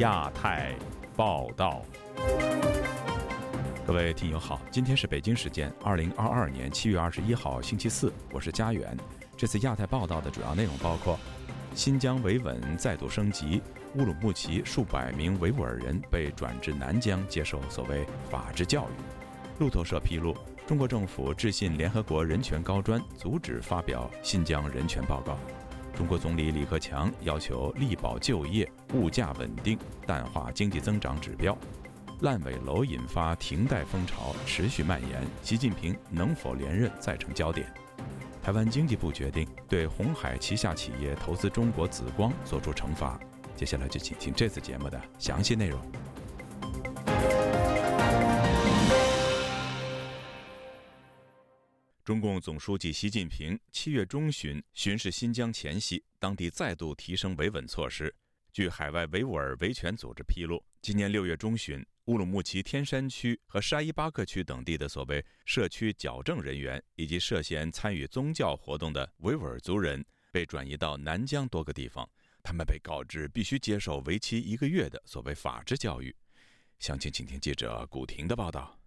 亚太报道。各位听友好，今天是北京时间二零二二年七月二十一号星期四，我是佳远。这次亚太报道的主要内容包括：新疆维稳再度升级，乌鲁木齐数百名维吾尔人被转至南疆接受所谓法治教育；路透社披露，中国政府致信联合国人权高专，阻止发表新疆人权报告。中国总理李克强要求力保就业、物价稳定，淡化经济增长指标。烂尾楼引发停贷风潮持续蔓延，习近平能否连任再成焦点。台湾经济部决定对红海旗下企业投资中国紫光作出惩罚。接下来就请听这次节目的详细内容。中共总书记习近平七月中旬巡视新疆前夕，当地再度提升维稳措施。据海外维吾尔维权组织披露，今年六月中旬，乌鲁木齐天山区和沙依巴克区等地的所谓社区矫正人员，以及涉嫌参与宗教活动的维吾尔族人，被转移到南疆多个地方。他们被告知必须接受为期一个月的所谓法治教育。详情，请听记者古婷的报道。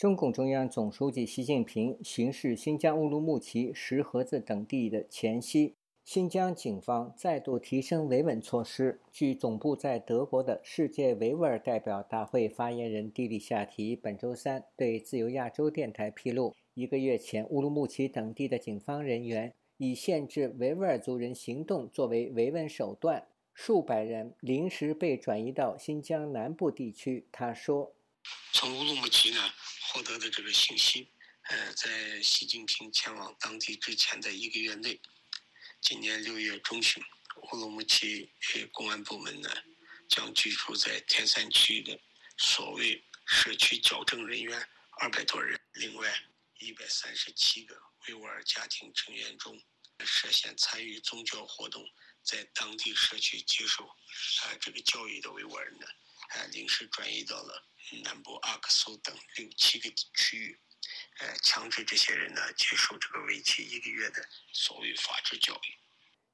中共中央总书记习近平巡视新疆乌鲁木齐、石河子等地的前夕，新疆警方再度提升维稳措施。据总部在德国的世界维吾尔代表大会发言人蒂利夏提本周三对自由亚洲电台披露，一个月前，乌鲁木齐等地的警方人员以限制维吾尔族人行动作为维稳手段，数百人临时被转移到新疆南部地区。他说：“从乌鲁木齐呢。”获得的这个信息，呃，在习近平前往当地之前的一个月内，今年六月中旬，乌鲁木齐公安部门呢，将居住在天山区的所谓社区矫正人员二百多人，另外一百三十七个维吾尔家庭成员中，涉嫌参与宗教活动，在当地社区接受啊这个教育的维吾尔人呢，啊临时转移到了。南部阿克苏等六七个区域，呃，强制这些人呢接受这个为期一个月的所谓法制教育。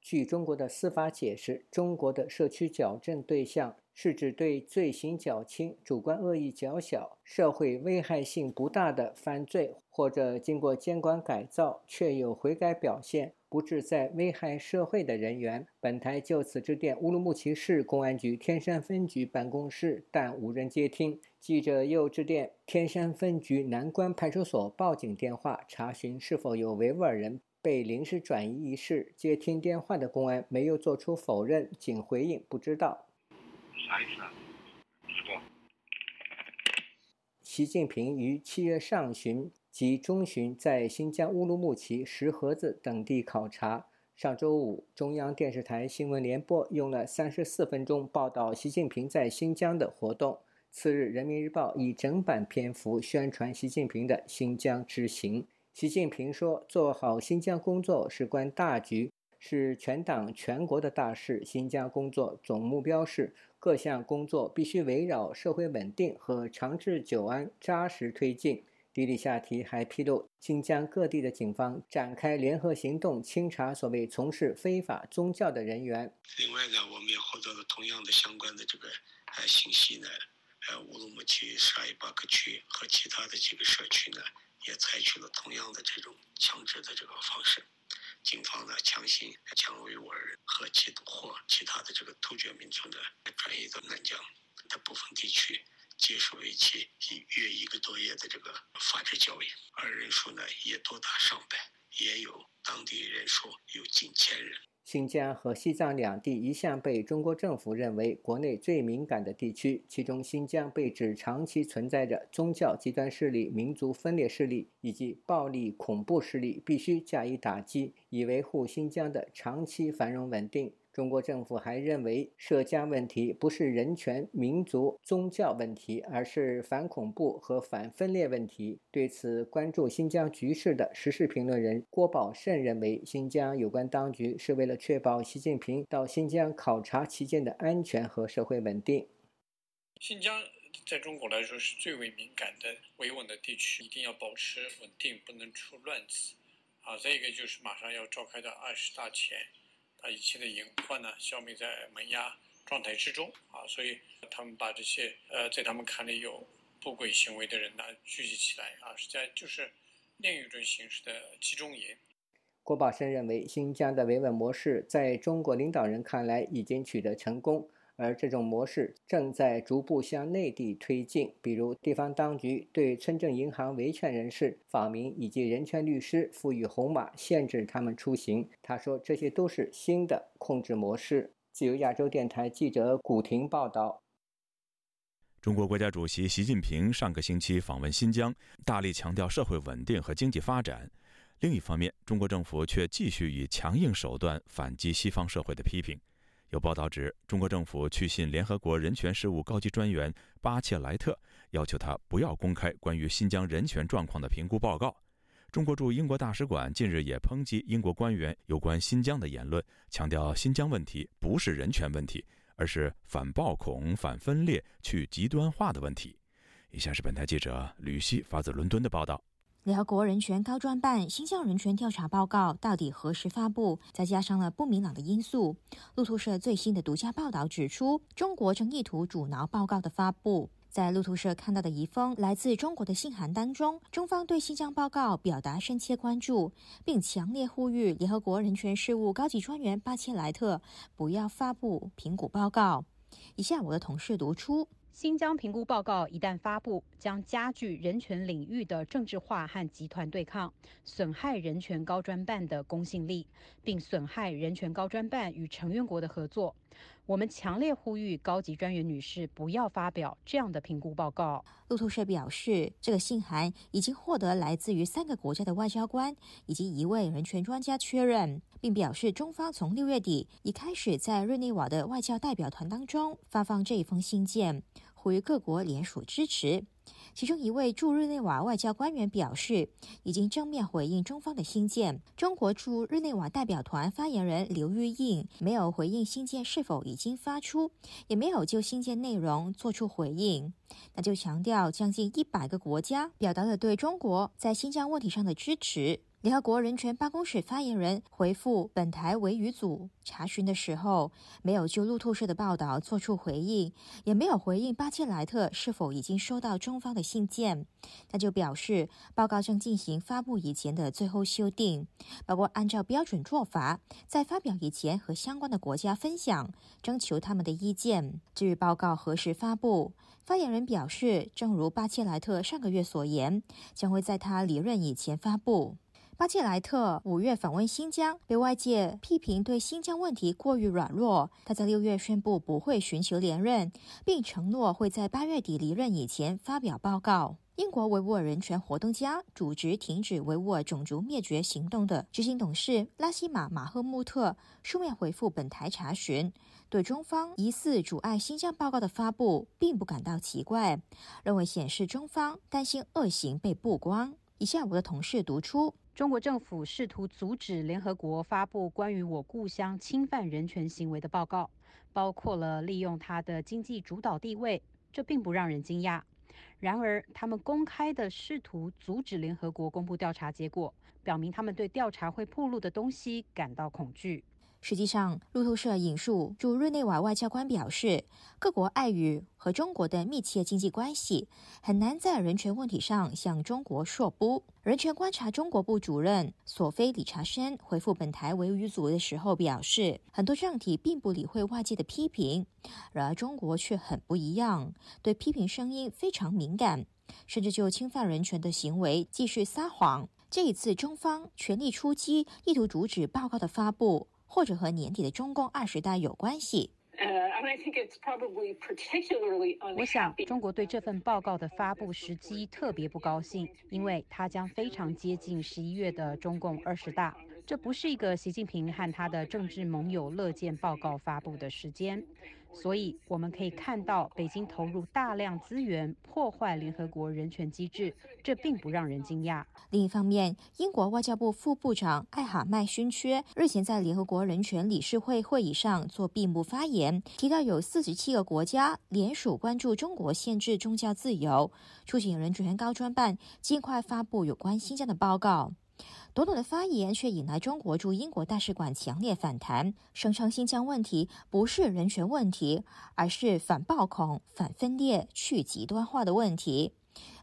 据中国的司法解释，中国的社区矫正对象是指对罪行较轻、主观恶意较小、社会危害性不大的犯罪，或者经过监管改造却有悔改表现。不致再危害社会的人员，本台就此致电乌鲁木齐市公安局天山分局办公室，但无人接听。记者又致电天山分局南关派出所报警电话，查询是否有维吾尔人被临时转移一事。接听电话的公安没有做出否认，仅回应不知道。啥意思啊？习近平于七月上旬。及中旬在新疆乌鲁木齐、石河子等地考察。上周五，中央电视台新闻联播用了三十四分钟报道习近平在新疆的活动。次日，《人民日报》以整版篇幅宣传习近平的新疆之行。习近平说：“做好新疆工作事关大局，是全党全国的大事。新疆工作总目标是各项工作必须围绕社会稳定和长治久安扎实推进。”迪里夏提还披露，新疆各地的警方展开联合行动，清查所谓从事非法宗教的人员。另外呢，我们也获得了同样的相关的这个呃信息呢，呃，乌鲁木齐沙依巴克区和其他的几个社区呢，也采取了同样的这种强制的这个方式，警方呢强行将维吾尔人和其或其他的这个突厥民族呢转移到南疆的部分地区。接受为期一约一个多月的这个法制教育，而人数呢也多达上百，也有当地人数有近千人。新疆和西藏两地一向被中国政府认为国内最敏感的地区，其中新疆被指长期存在着宗教极端势力、民族分裂势力以及暴力恐怖势力，必须加以打击，以维护新疆的长期繁荣稳定。中国政府还认为，涉疆问题不是人权、民族、宗教问题，而是反恐怖和反分裂问题。对此，关注新疆局势的时事评论人郭宝胜认为，新疆有关当局是为了确保习近平到新疆考察期间的安全和社会稳定。新疆在中国来说是最为敏感的、维稳的地区，一定要保持稳定，不能出乱子。啊，再一个就是马上要召开的二十大前。把一切的隐患呢消灭在萌芽，状态之中啊，所以他们把这些呃在他们看来有不轨行为的人呢聚集起来啊，实际上就是另一种形式的集中营。郭宝生认为，新疆的维稳模式在中国领导人看来已经取得成功。而这种模式正在逐步向内地推进，比如地方当局对村镇银行维权人士、访民以及人权律师赋予红码，限制他们出行。他说，这些都是新的控制模式。自由亚洲电台记者古婷报道。中国国家主席习近平上个星期访问新疆，大力强调社会稳定和经济发展。另一方面，中国政府却继续以强硬手段反击西方社会的批评。有报道指，中国政府去信联合国人权事务高级专员巴切莱特，要求他不要公开关于新疆人权状况的评估报告。中国驻英国大使馆近日也抨击英国官员有关新疆的言论，强调新疆问题不是人权问题，而是反暴恐、反分裂、去极端化的问题。以下是本台记者吕希发自伦敦的报道。联合国人权高专办新疆人权调查报告到底何时发布？再加上了不明朗的因素。路透社最新的独家报道指出，中国正意图阻挠报告的发布。在路透社看到的一封来自中国的信函当中，中方对新疆报告表达深切关注，并强烈呼吁联合国人权事务高级专员巴切莱特不要发布评估报告。以下我的同事读出。新疆评估报告一旦发布，将加剧人权领域的政治化和集团对抗，损害人权高专办的公信力，并损害人权高专办与成员国的合作。我们强烈呼吁高级专员女士不要发表这样的评估报告。路透社表示，这个信函已经获得来自于三个国家的外交官以及一位人权专家确认，并表示中方从六月底已开始在日内瓦的外交代表团当中发放这一封信件，呼吁各国联署支持。其中一位驻日内瓦外交官员表示，已经正面回应中方的信件。中国驻日内瓦代表团发言人刘玉印没有回应信件是否已经发出，也没有就信件内容做出回应。那就强调，将近一百个国家表达了对中国在新疆问题上的支持。联合国人权办公室发言人回复本台维语组查询的时候，没有就路透社的报道做出回应，也没有回应巴切莱特是否已经收到中方的信件。他就表示，报告正进行发布以前的最后修订，包括按照标准做法，在发表以前和相关的国家分享，征求他们的意见。至于报告何时发布，发言人表示，正如巴切莱特上个月所言，将会在他离任以前发布。巴切莱特五月访问新疆，被外界批评对新疆问题过于软弱。他在六月宣布不会寻求连任，并承诺会在八月底离任以前发表报告。英国维吾尔人权活动家、组织停止维吾尔种族灭绝行动的执行董事拉希马·马赫穆特书面回复本台查询，对中方疑似阻碍新疆报告的发布并不感到奇怪，认为显示中方担心恶行被曝光。以下我的同事读出。中国政府试图阻止联合国发布关于我故乡侵犯人权行为的报告，包括了利用它的经济主导地位，这并不让人惊讶。然而，他们公开的试图阻止联合国公布调查结果，表明他们对调查会暴露的东西感到恐惧。实际上，路透社引述驻日内瓦外交官表示，各国碍于和中国的密切经济关系，很难在人权问题上向中国说不。人权观察中国部主任索菲·理查森回复本台维语组的时候表示，很多政体并不理会外界的批评，然而中国却很不一样，对批评声音非常敏感，甚至就侵犯人权的行为继续撒谎。这一次，中方全力出击，意图阻止报告的发布。或者和年底的中共二十大有关系。我想，中国对这份报告的发布时机特别不高兴，因为它将非常接近十一月的中共二十大。这不是一个习近平和他的政治盟友乐见报告发布的时间。所以我们可以看到，北京投入大量资源破坏联合国人权机制，这并不让人惊讶。另一方面，英国外交部副部长艾哈迈勋缺日前在联合国人权理事会会议上做闭幕发言，提到有四十七个国家联署关注中国限制宗教自由，促请人权高专办尽快发布有关新疆的报告。短短的发言却引来中国驻英国大使馆强烈反弹，声称新疆问题不是人权问题，而是反暴恐、反分裂、去极端化的问题。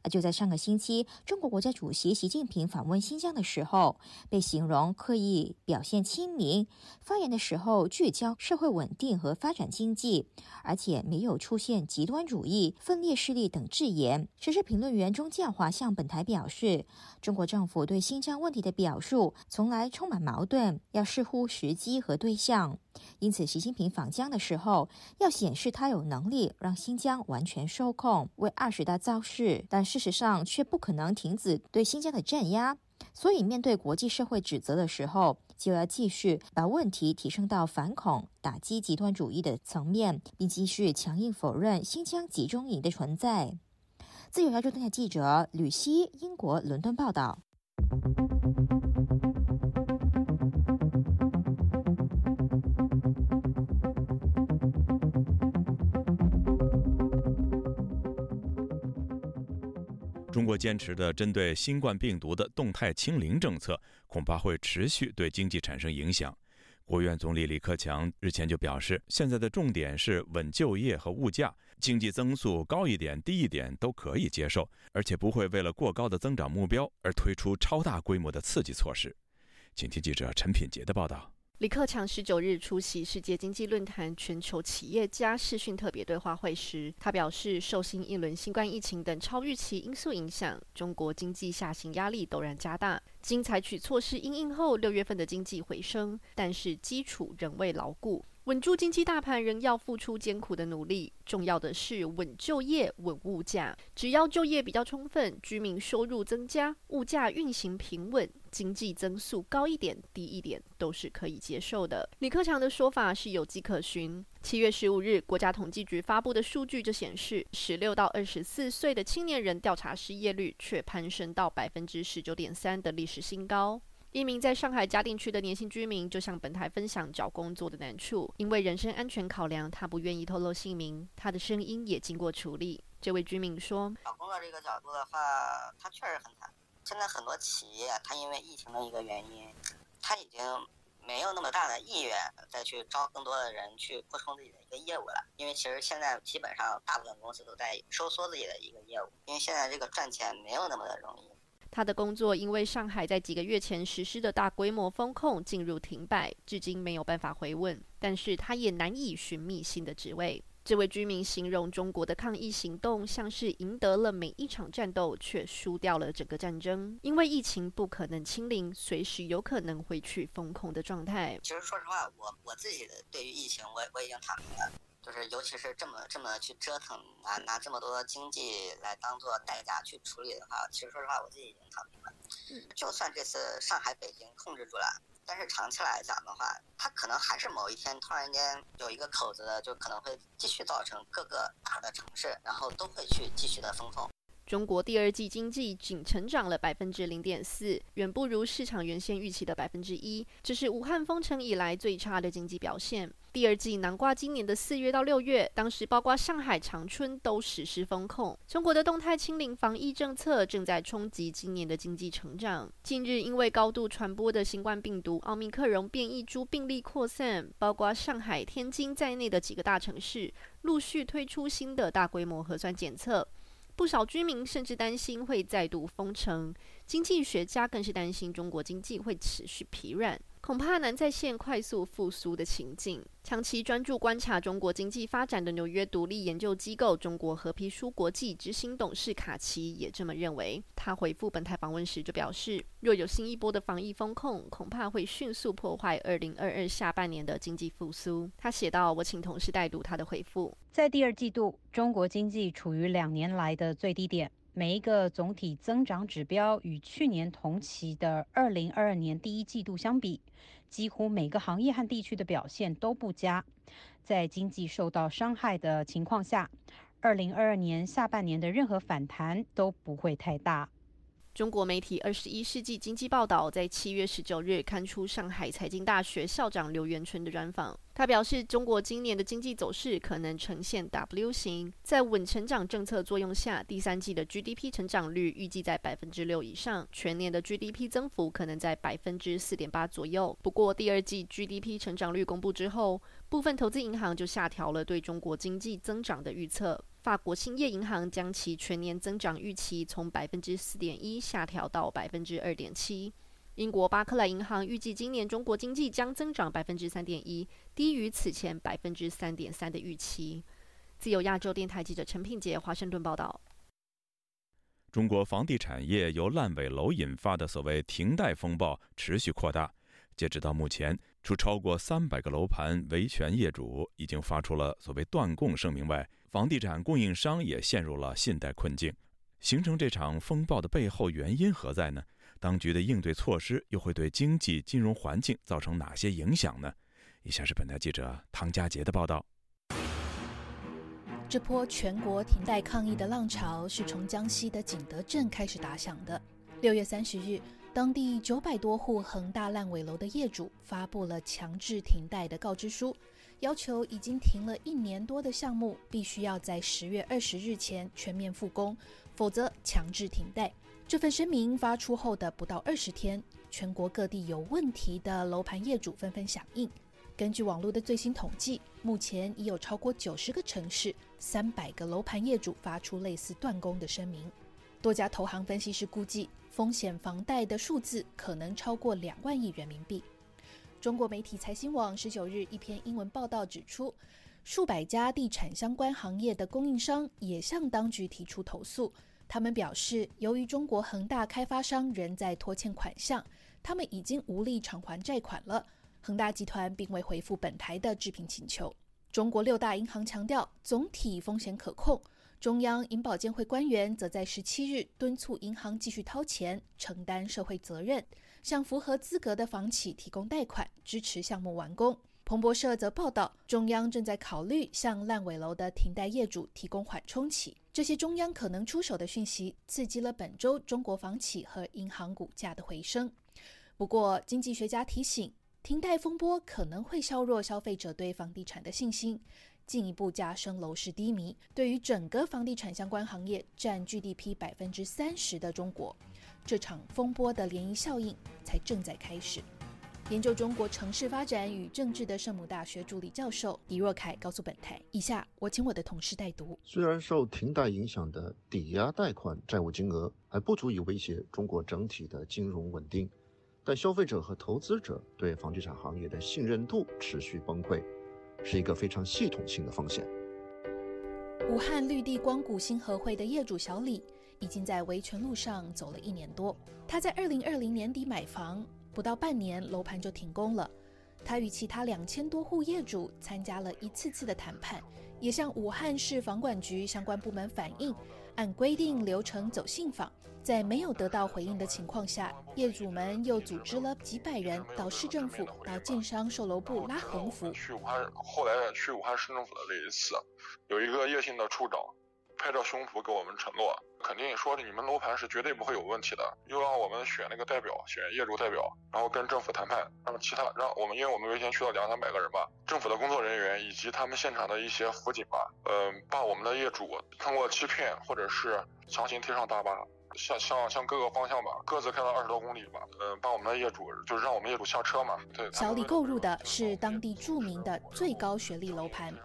就在上个星期，中国国家主席习近平访问新疆的时候，被形容刻意表现亲民，发言的时候聚焦社会稳定和发展经济，而且没有出现极端主义、分裂势力等字眼。时事评论员钟建华向本台表示，中国政府对新疆问题的表述从来充满矛盾，要视乎时机和对象。因此，习近平访疆的时候，要显示他有能力让新疆完全受控，为二十大造势，但是事实上却不可能停止对新疆的镇压。所以，面对国际社会指责的时候，就要继续把问题提升到反恐、打击极端主义的层面，并继续强硬否认新疆集中营的存在。自由亚洲电台记者吕希，英国伦敦报道。中国坚持的针对新冠病毒的动态清零政策，恐怕会持续对经济产生影响。国务院总理李克强日前就表示，现在的重点是稳就业和物价，经济增速高一点、低一点都可以接受，而且不会为了过高的增长目标而推出超大规模的刺激措施。请听记者陈品杰的报道。李克强十九日出席世界经济论坛全球企业家视讯特别对话会时，他表示，受新一轮新冠疫情等超预期因素影响，中国经济下行压力陡然加大。经采取措施应应后，六月份的经济回升，但是基础仍未牢固。稳住经济大盘仍要付出艰苦的努力，重要的是稳就业、稳物价。只要就业比较充分，居民收入增加，物价运行平稳，经济增速高一点、低一点都是可以接受的。李克强的说法是有迹可循。七月十五日，国家统计局发布的数据就显示，十六到二十四岁的青年人调查失业率却攀升到百分之十九点三的历史新高。一名在上海嘉定区的年轻居民就向本台分享找工作的难处，因为人身安全考量，他不愿意透露姓名。他的声音也经过处理。这位居民说：“找工作这个角度的话，他确实很惨。现在很多企业，它因为疫情的一个原因，它已经没有那么大的意愿再去招更多的人去扩充自己的一个业务了。因为其实现在基本上大部分公司都在收缩自己的一个业务，因为现在这个赚钱没有那么的容易。”他的工作因为上海在几个月前实施的大规模封控进入停摆，至今没有办法回问。但是他也难以寻觅新的职位。这位居民形容中国的抗疫行动像是赢得了每一场战斗，却输掉了整个战争。因为疫情不可能清零，随时有可能回去封控的状态。其实说实话，我我自己的对于疫情，我我已经躺平了。就是，尤其是这么这么去折腾，拿拿这么多经济来当做代价去处理的话，其实说实话，我自己已经躺平了。就算这次上海、北京控制住了，但是长期来讲的话，它可能还是某一天突然间有一个口子的，就可能会继续造成各个大的城市，然后都会去继续的封控。中国第二季经济仅成长了百分之零点四，远不如市场原先预期的百分之一，这是武汉封城以来最差的经济表现。第二季南瓜今年的四月到六月，当时包括上海、长春都实施封控。中国的动态清零防疫政策正在冲击今年的经济成长。近日，因为高度传播的新冠病毒奥密克戎变异株病例扩散，包括上海、天津在内的几个大城市陆续推出新的大规模核酸检测。不少居民甚至担心会再度封城，经济学家更是担心中国经济会持续疲软。恐怕难再现快速复苏的情景。长期专注观察中国经济发展的纽约独立研究机构中国和皮书国际执行董事卡奇也这么认为。他回复本台访问时就表示，若有新一波的防疫风控，恐怕会迅速破坏二零二二下半年的经济复苏。他写道：“我请同事代读他的回复。在第二季度，中国经济处于两年来的最低点。”每一个总体增长指标与去年同期的二零二二年第一季度相比，几乎每个行业和地区的表现都不佳。在经济受到伤害的情况下，二零二二年下半年的任何反弹都不会太大。中国媒体《二十一世纪经济报道》在七月十九日刊出上海财经大学校长刘元春的专访。他表示，中国今年的经济走势可能呈现 W 型，在稳成长政策作用下，第三季的 GDP 成长率预计在百分之六以上，全年的 GDP 增幅可能在百分之四点八左右。不过，第二季 GDP 成长率公布之后，部分投资银行就下调了对中国经济增长的预测。法国兴业银行将其全年增长预期从百分之四点一下调到百分之二点七。英国巴克莱银行预计今年中国经济将增长百分之三点一，低于此前百分之三点三的预期。自由亚洲电台记者陈品杰华盛顿报道。中国房地产业由烂尾楼引发的所谓停贷风暴持续扩大，截止到目前，除超过三百个楼盘维权业主已经发出了所谓断供声明外，房地产供应商也陷入了信贷困境，形成这场风暴的背后原因何在呢？当局的应对措施又会对经济金融环境造成哪些影响呢？以下是本台记者唐佳杰的报道。这波全国停贷抗议的浪潮是从江西的景德镇开始打响的。六月三十日，当地九百多户恒大烂尾楼的业主发布了强制停贷的告知书。要求已经停了一年多的项目必须要在十月二十日前全面复工，否则强制停贷。这份声明发出后的不到二十天，全国各地有问题的楼盘业主纷纷响应。根据网络的最新统计，目前已有超过九十个城市、三百个楼盘业主发出类似断供的声明。多家投行分析师估计，风险房贷的数字可能超过两万亿人民币。中国媒体财新网十九日一篇英文报道指出，数百家地产相关行业的供应商也向当局提出投诉。他们表示，由于中国恒大开发商仍在拖欠款项，他们已经无力偿还债款了。恒大集团并未回复本台的置评请求。中国六大银行强调总体风险可控。中央银保监会官员则在十七日敦促银行继续掏钱，承担社会责任。向符合资格的房企提供贷款，支持项目完工。彭博社则报道，中央正在考虑向烂尾楼的停贷业主提供缓冲期。这些中央可能出手的讯息，刺激了本周中国房企和银行股价的回升。不过，经济学家提醒，停贷风波可能会削弱消费者对房地产的信心，进一步加深楼市低迷。对于整个房地产相关行业占 GDP 百分之三十的中国。这场风波的涟漪效应才正在开始。研究中国城市发展与政治的圣母大学助理教授李若凯告诉本台：“以下我请我的同事代读。虽然受停贷影响的抵押贷款债务金额还不足以威胁中国整体的金融稳定，但消费者和投资者对房地产行业的信任度持续崩溃，是一个非常系统性的风险。”武汉绿地光谷星河会的业主小李。已经在维权路上走了一年多。他在二零二零年底买房，不到半年楼盘就停工了。他与其他两千多户业主参加了一次次的谈判，也向武汉市房管局相关部门反映，按规定流程走信访。在没有得到回应的情况下，业主们又组织了几百人到市政府、到建商售楼部拉横幅。去武汉，后来去武汉市政府的这一次，有一个叶姓的处长。拍着胸脯给我们承诺，肯定说你们楼盘是绝对不会有问题的，又让我们选那个代表，选业主代表，然后跟政府谈判，让其他让我们，因为我们维权去了两三百个人吧，政府的工作人员以及他们现场的一些辅警吧，嗯，把我们的业主通过欺骗或者是强行推上大巴，向向向各个方向吧，各自开了二十多公里吧，嗯，把我们的业主就是让我们业主下车嘛。对，小李购入的是当地著名的最高学历楼盘。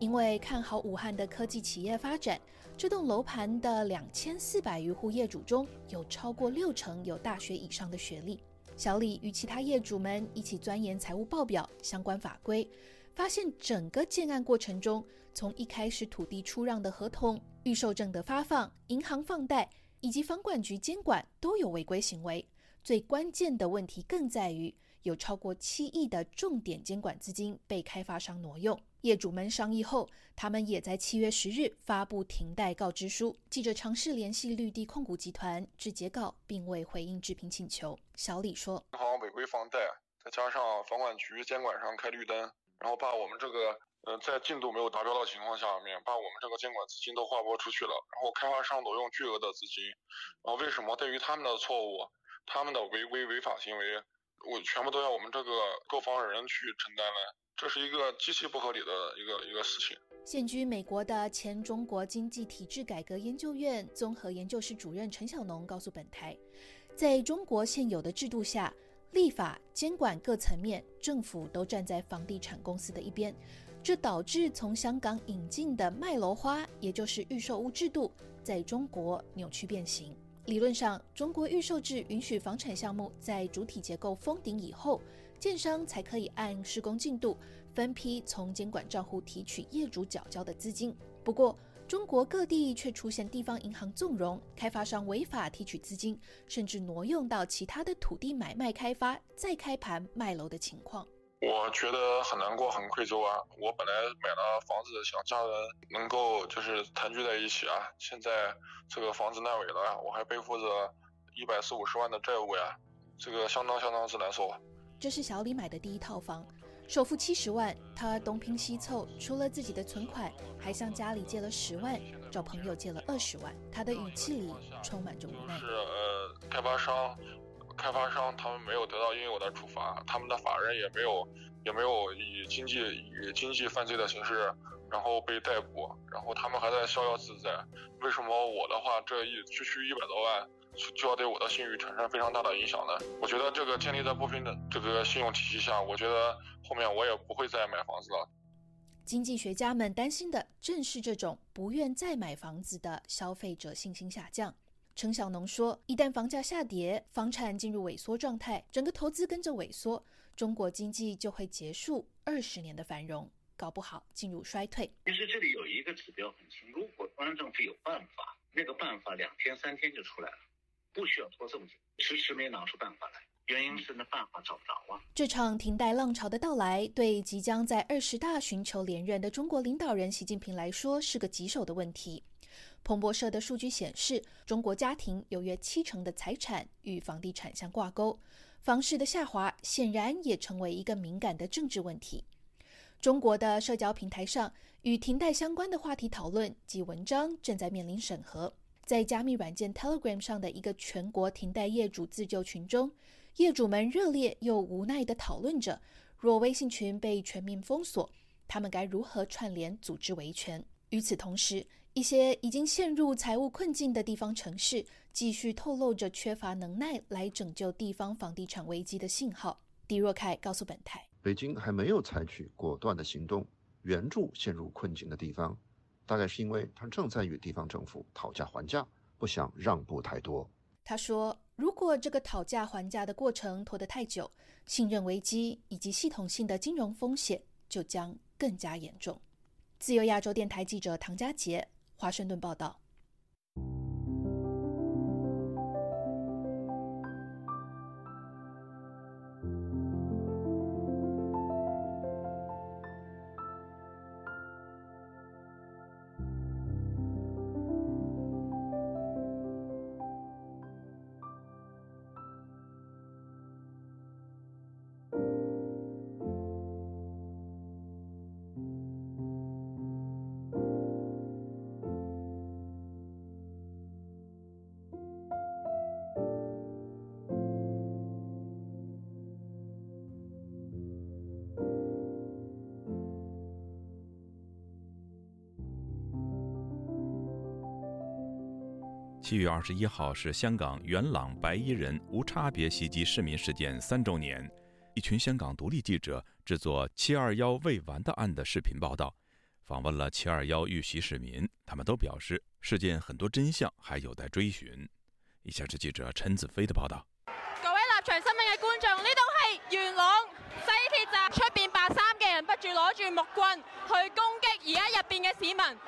因为看好武汉的科技企业发展，这栋楼盘的两千四百余户业主中有超过六成有大学以上的学历。小李与其他业主们一起钻研财务报表相关法规，发现整个建案过程中，从一开始土地出让的合同、预售证的发放、银行放贷以及房管局监管都有违规行为。最关键的问题更在于，有超过七亿的重点监管资金被开发商挪用。业主们商议后，他们也在七月十日发布停贷告知书。记者尝试联系绿地控股集团，致截稿，并未回应置评请求。小李说：“银行违规放贷，再加上房管局监管上开绿灯，然后把我们这个呃，在进度没有达标的情况下面，把我们这个监管资金都划拨出去了，然后开发商挪用巨额的资金，然后为什么对于他们的错误、他们的违规违法行为，我全部都要我们这个购房人去承担呢？这是一个极其不合理的一个一个事情。现居美国的前中国经济体制改革研究院综合研究室主任陈小农告诉本台，在中国现有的制度下，立法监管各层面，政府都站在房地产公司的一边，这导致从香港引进的卖楼花，也就是预售屋制度，在中国扭曲变形。理论上，中国预售制允许房产项目在主体结构封顶以后。建商才可以按施工进度分批从监管账户提取业主缴交的资金。不过，中国各地却出现地方银行纵容开发商违法提取资金，甚至挪用到其他的土地买卖开发，再开盘卖楼的情况。我觉得很难过，很愧疚啊！我本来买了房子，想家人能够就是团聚在一起啊，现在这个房子烂尾了，我还背负着一百四五十万的债务呀，这个相当相当之难受。这是小李买的第一套房，首付七十万，他东拼西凑，除了自己的存款，还向家里借了十万，找朋友借了二十万。他的语气里充满着无奈。是呃，开发商，开发商他们没有得到应有的处罚，他们的法人也没有，也没有以经济以经济犯罪的形式，然后被逮捕，然后他们还在逍遥自在。为什么我的话这一区区一百多万？就要对我的信誉产生非常大的影响呢。我觉得这个建立在不平等这个信用体系下，我觉得后面我也不会再买房子了。经济学家们担心的正是这种不愿再买房子的消费者信心下降。陈小农说：“一旦房价下跌，房产进入萎缩状态，整个投资跟着萎缩，中国经济就会结束二十年的繁荣，搞不好进入衰退。”其实这里有一个指标很清，如果中央政府有办法，那个办法两天三天就出来了。不需要拖这么久，迟迟没拿出办法来，原因是那办法找不着啊。这场停贷浪潮的到来，对即将在二十大寻求连任的中国领导人习近平来说是个棘手的问题。彭博社的数据显示，中国家庭有约七成的财产与房地产相挂钩，房市的下滑显然也成为一个敏感的政治问题。中国的社交平台上，与停贷相关的话题讨论及文章正在面临审核。在加密软件 Telegram 上的一个全国停贷业主自救群中，业主们热烈又无奈地讨论着：若微信群被全面封锁，他们该如何串联组织维权？与此同时，一些已经陷入财务困境的地方城市继续透露着缺乏能耐来拯救地方房地产危机的信号。狄若凯告诉本台：“北京还没有采取果断的行动援助陷入困境的地方。”大概是因为他正在与地方政府讨价还价，不想让步太多。他说：“如果这个讨价还价的过程拖得太久，信任危机以及系统性的金融风险就将更加严重。”自由亚洲电台记者唐佳杰，华盛顿报道。七月二十一号是香港元朗白衣人无差别袭击市民事件三周年，一群香港独立记者制作“七二幺未完的案”的视频报道，访问了“七二幺”遇袭市民，他们都表示事件很多真相还有待追寻。以下是记者陈子飞的报道。各位立场新闻嘅观众，呢度系元朗西铁站出边白衫嘅人，不住攞住木棍去攻击而家入边嘅市民。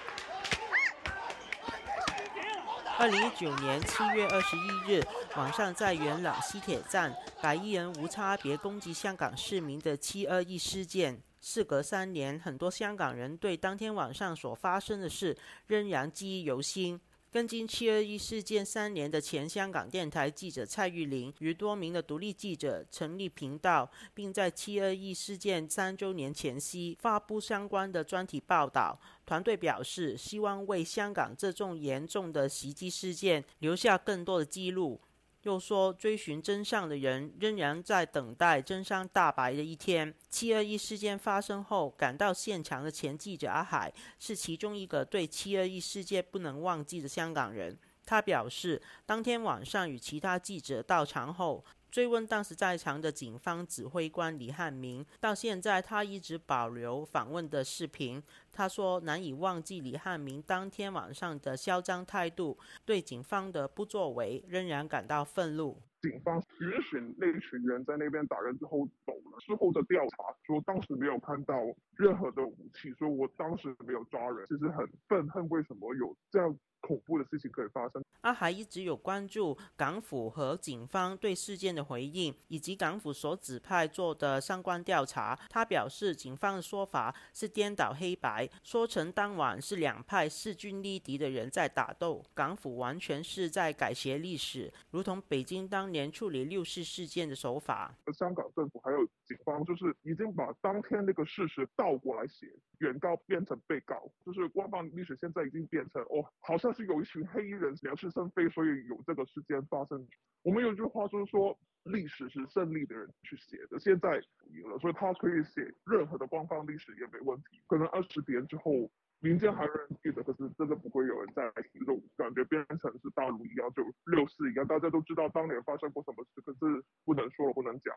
二零一九年七月二十一日晚上，在元朗西铁站，白衣人无差别攻击香港市民的“七二一”事件，事隔三年，很多香港人对当天晚上所发生的事仍然记忆犹新。跟进七二一事件三年的前香港电台记者蔡玉玲与多名的独立记者成立频道，并在七二一事件三周年前夕发布相关的专题报道。团队表示，希望为香港这种严重的袭击事件留下更多的记录。又说，追寻真相的人仍然在等待真相大白的一天。七二一事件发生后，赶到现场的前记者阿海是其中一个对七二一事件不能忘记的香港人。他表示，当天晚上与其他记者到场后。追问当时在场的警方指挥官李汉明，到现在他一直保留访问的视频。他说难以忘记李汉明当天晚上的嚣张态度，对警方的不作为仍然感到愤怒。警方允许那群人在那边打人之后走了，事后的调查说当时没有看到任何的武器，说我当时没有抓人，其实很愤恨为什么有这样。恐怖的事情可以发生。阿海一直有关注港府和警方对事件的回应，以及港府所指派做的相关调查。他表示，警方的说法是颠倒黑白，说成当晚是两派势均力敌的人在打斗，港府完全是在改写历史，如同北京当年处理六四事件的手法。香港政府还有警方，就是已经把当天那个事实倒过来写，原告变成被告，就是官方历史现在已经变成哦，好像。是有一群黑衣人惹是生非，所以有这个事件发生。我们有句话就是说，历史是胜利的人去写的，现在赢了，所以他可以写任何的官方历史也没问题。可能二十年之后，民间还有人记得，可是真的不会有人再来提这种感觉，变成是大陆一样，就六四一样，大家都知道当年发生过什么事，可是不能说了，不能讲。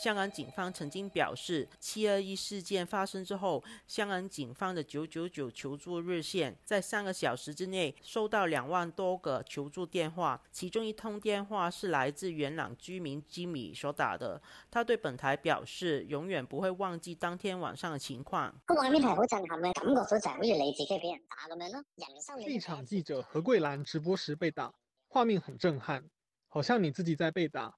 香港警方曾经表示，七二一事件发生之后，香港警方的九九九求助热线在三个小时之内收到两万多个求助电话，其中一通电话是来自元朗居民吉米所打的。他对本台表示，永远不会忘記當天晚上的情況。個畫面係好震撼嘅，感覺到就係好似你自己俾人打咁樣咯。人生立場記者何桂蘭直播時被打，畫面很震撼，好像你自己在被打。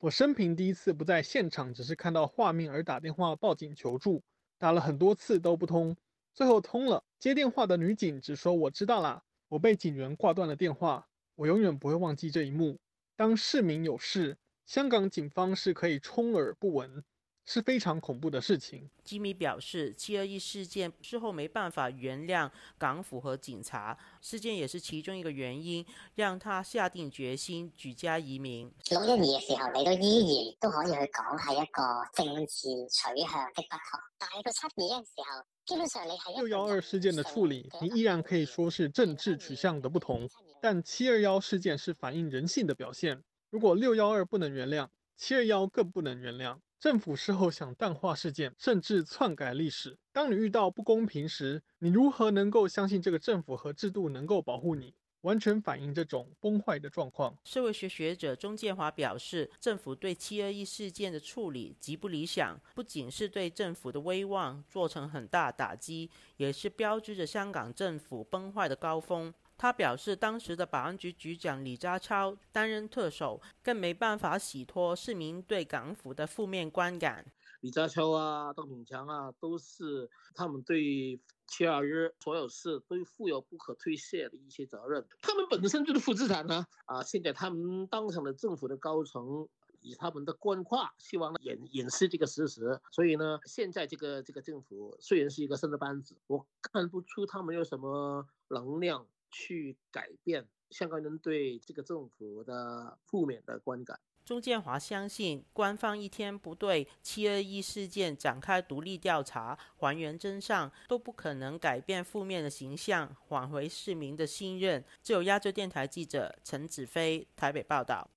我生平第一次不在现场，只是看到画面而打电话报警求助，打了很多次都不通，最后通了。接电话的女警只说：“我知道啦。”我被警员挂断了电话。我永远不会忘记这一幕。当市民有事，香港警方是可以充耳不闻。是非常恐怖的事情。吉米表示，七二一事件事后没办法原谅港府和警察，事件也是其中一个原因，让他下定决心举家移民。六一二嘅时候，你都依然都可以去讲系一个政治取向的不同，但系到七二嘅时候，基本上你系六幺二事件的处理，你依然可以说是政治取向的不同，但七二幺事件是反映人性的表现。如果六幺二不能原谅，七二幺更不能原谅。政府事后想淡化事件，甚至篡改历史。当你遇到不公平时，你如何能够相信这个政府和制度能够保护你？完全反映这种崩坏的状况。社会学学者钟建华表示，政府对七二一事件的处理极不理想，不仅是对政府的威望造成很大打击，也是标志着香港政府崩坏的高峰。他表示，当时的保安局局长李家超担任特首，更没办法洗脱市民对港府的负面观感。李家超啊，邓炳强啊，都是他们对七二一所有事都负有不可推卸的一些责任。他们本身就是负资产呢。啊，现在他们当上了政府的高层，以他们的官话，希望掩掩饰这个事实。所以呢，现在这个这个政府虽然是一个新的班子，我看不出他们有什么能量。去改变香港人对这个政府的负面的观感。钟建华相信，官方一天不对七二一事件展开独立调查、还原真相，都不可能改变负面的形象，挽回市民的信任。只有亚洲电台记者陈子飞台北报道。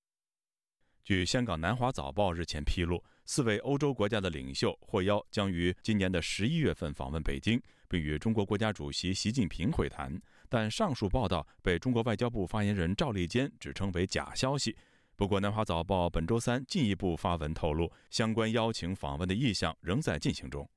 据香港南华早报日前披露，四位欧洲国家的领袖获邀将于今年的十一月份访问北京，并与中国国家主席习近平会谈。但上述报道被中国外交部发言人赵立坚指称为假消息。不过，南华早报本周三进一步发文透露，相关邀请访问的意向仍在进行中。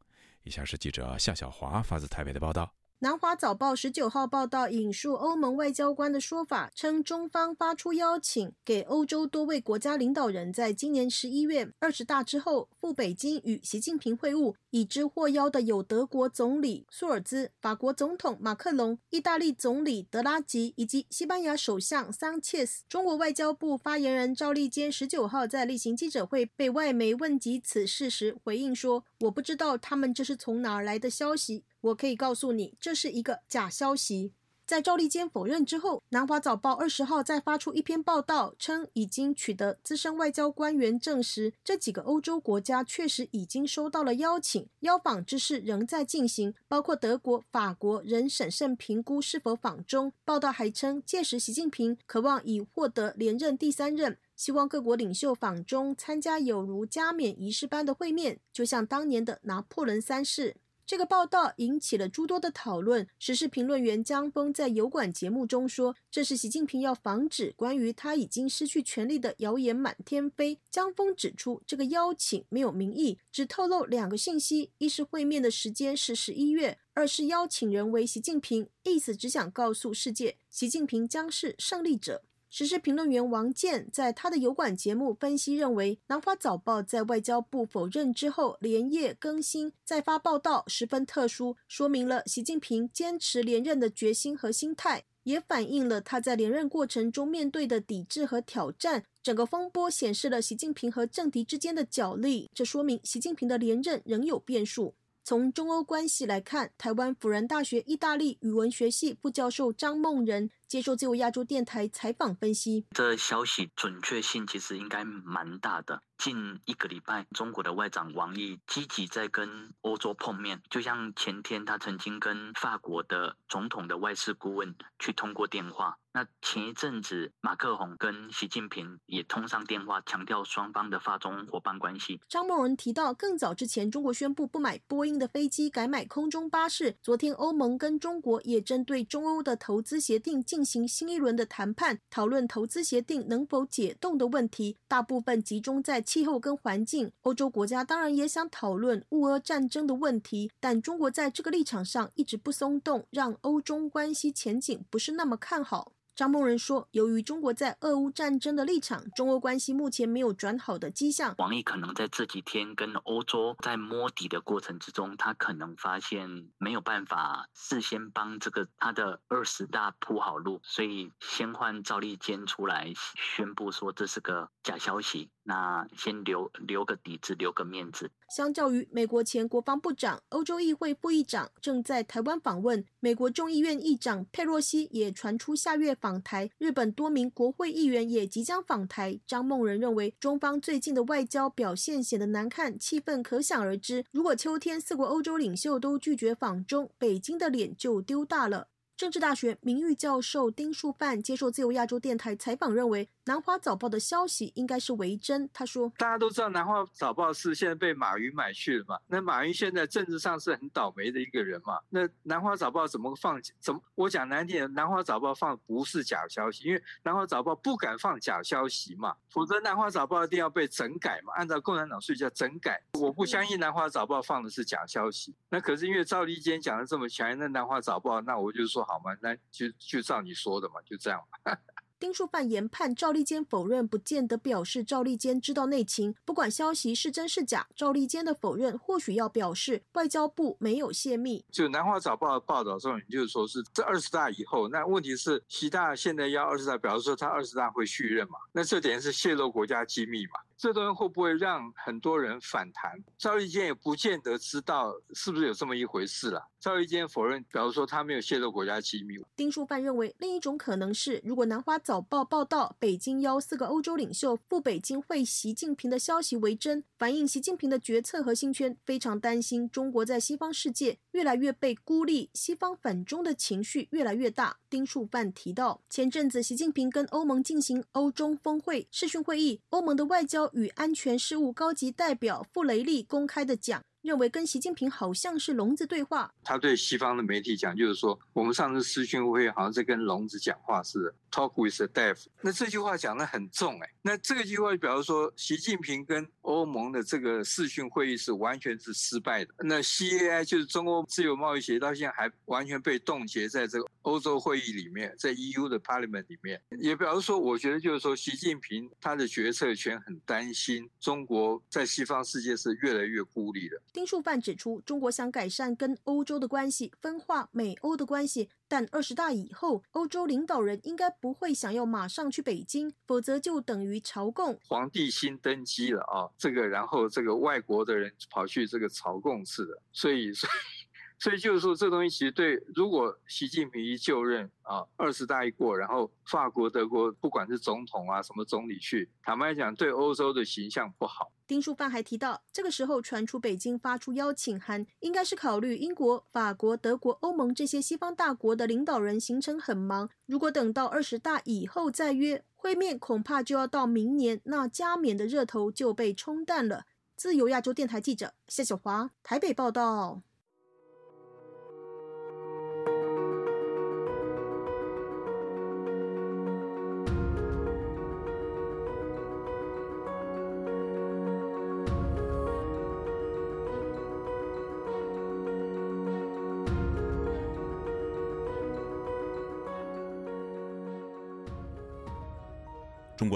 以下是记者夏小华发自台北的报道。南华早报十九号报道引述欧盟外交官的说法，称中方发出邀请给欧洲多位国家领导人，在今年十一月二十大之后赴北京与习近平会晤。已知获邀的有德国总理舒尔兹、法国总统马克龙、意大利总理德拉吉以及西班牙首相桑切斯。中国外交部发言人赵立坚十九号在例行记者会被外媒问及此事时回应说：“我不知道他们这是从哪儿来的消息。”我可以告诉你，这是一个假消息。在赵立坚否认之后，南华早报二十号再发出一篇报道，称已经取得资深外交官员证实，这几个欧洲国家确实已经收到了邀请，邀访之事仍在进行，包括德国、法国仍审慎评估是否访中。报道还称，届时习近平渴望已获得连任第三任，希望各国领袖访中参加有如加冕仪式般的会面，就像当年的拿破仑三世。这个报道引起了诸多的讨论。时事评论员江峰在油管节目中说：“这是习近平要防止关于他已经失去权力的谣言满天飞。”江峰指出，这个邀请没有名义，只透露两个信息：一是会面的时间是十一月，二是邀请人为习近平，意思只想告诉世界，习近平将是胜利者。时事评论员王健在他的油管节目分析认为，南华早报在外交部否认之后连夜更新再发报道，十分特殊，说明了习近平坚持连任的决心和心态，也反映了他在连任过程中面对的抵制和挑战。整个风波显示了习近平和政敌之间的角力，这说明习近平的连任仍有变数。从中欧关系来看，台湾辅仁大学意大利语文学系副教授张梦仁接受自由亚洲电台采访分析，这消息准确性其实应该蛮大的。近一个礼拜，中国的外长王毅积极在跟欧洲碰面，就像前天他曾经跟法国的总统的外事顾问去通过电话。那前一阵子，马克宏跟习近平也通上电话，强调双方的法中伙伴关系。张梦仁提到，更早之前，中国宣布不买波音的飞机，改买空中巴士。昨天，欧盟跟中国也针对中欧的投资协定进行新一轮的谈判，讨论投资协定能否解冻的问题，大部分集中在气候跟环境。欧洲国家当然也想讨论乌俄战争的问题，但中国在这个立场上一直不松动，让欧中关系前景不是那么看好。张梦仁说：“由于中国在俄乌战争的立场，中欧关系目前没有转好的迹象。王毅可能在这几天跟欧洲在摸底的过程之中，他可能发现没有办法事先帮这个他的二十大铺好路，所以先换赵立坚出来宣布说这是个假消息。”那先留留个底子，留个面子。相较于美国前国防部长、欧洲议会副议长正在台湾访问，美国众议院议长佩洛西也传出下月访台，日本多名国会议员也即将访台。张梦仁认为，中方最近的外交表现显得难看，气氛可想而知。如果秋天四国欧洲领袖都拒绝访中，北京的脸就丢大了。政治大学名誉教授丁树范接受自由亚洲电台采访，认为南华早报的消息应该是为真。他说：“大家都知道南华早报是现在被马云买去了嘛？那马云现在政治上是很倒霉的一个人嘛？那南华早报怎么放？怎么我讲难听，南华早报放不是假消息，因为南华早报不敢放假消息嘛，否则南华早报一定要被整改嘛。按照共产党税叫整改，我不相信南华早报放的是假消息。那可是因为赵立坚讲的这么强，那南华早报，那我就说。”好吗？那就就照你说的嘛，就这样。丁树范研判，赵立坚否认不见得表示赵立坚知道内情。不管消息是真是假，赵立坚的否认或许要表示外交部没有泄密。就南华早报报道这种，就是说是这二十大以后，那问题是习大现在要二十大，表示说他二十大会续任嘛？那这点是泄露国家机密嘛？这东西会不会让很多人反弹？赵立坚也不见得知道是不是有这么一回事了。赵立坚否认，表示说他没有泄露国家机密。丁书范认为，另一种可能是，如果南华早报报道北京邀四个欧洲领袖赴北京会习近平的消息为真，反映习近平的决策核心圈非常担心中国在西方世界越来越被孤立，西方反中的情绪越来越大。丁树范提到，前阵子习近平跟欧盟进行欧中峰会视讯会议，欧盟的外交与安全事务高级代表傅雷利公开的讲。认为跟习近平好像是聋子对话。他对西方的媒体讲，就是说我们上次视讯会好像是跟聋子讲话似的，talk with the deaf。那这句话讲得很重哎，那这个句话表示说习近平跟欧盟的这个视讯会议是完全是失败的。那 CAI 就是中欧自由贸易协到现在还完全被冻结在这个欧洲会议里面，在 EU 的 Parliament 里面，也表示说，我觉得就是说习近平他的决策权很担心中国在西方世界是越来越孤立的。丁树范指出，中国想改善跟欧洲的关系，分化美欧的关系，但二十大以后，欧洲领导人应该不会想要马上去北京，否则就等于朝贡。皇帝新登基了啊，这个然后这个外国的人跑去这个朝贡似的，所以所以。所以就是说，这东西其实对，如果习近平一就任啊，二十大一过，然后法国、德国不管是总统啊，什么总理去，坦白讲，对欧洲的形象不好。丁书范还提到，这个时候传出北京发出邀请函，应该是考虑英国、法国、德国、欧盟这些西方大国的领导人行程很忙，如果等到二十大以后再约会面，恐怕就要到明年，那加冕的热头就被冲淡了。自由亚洲电台记者夏小华台北报道。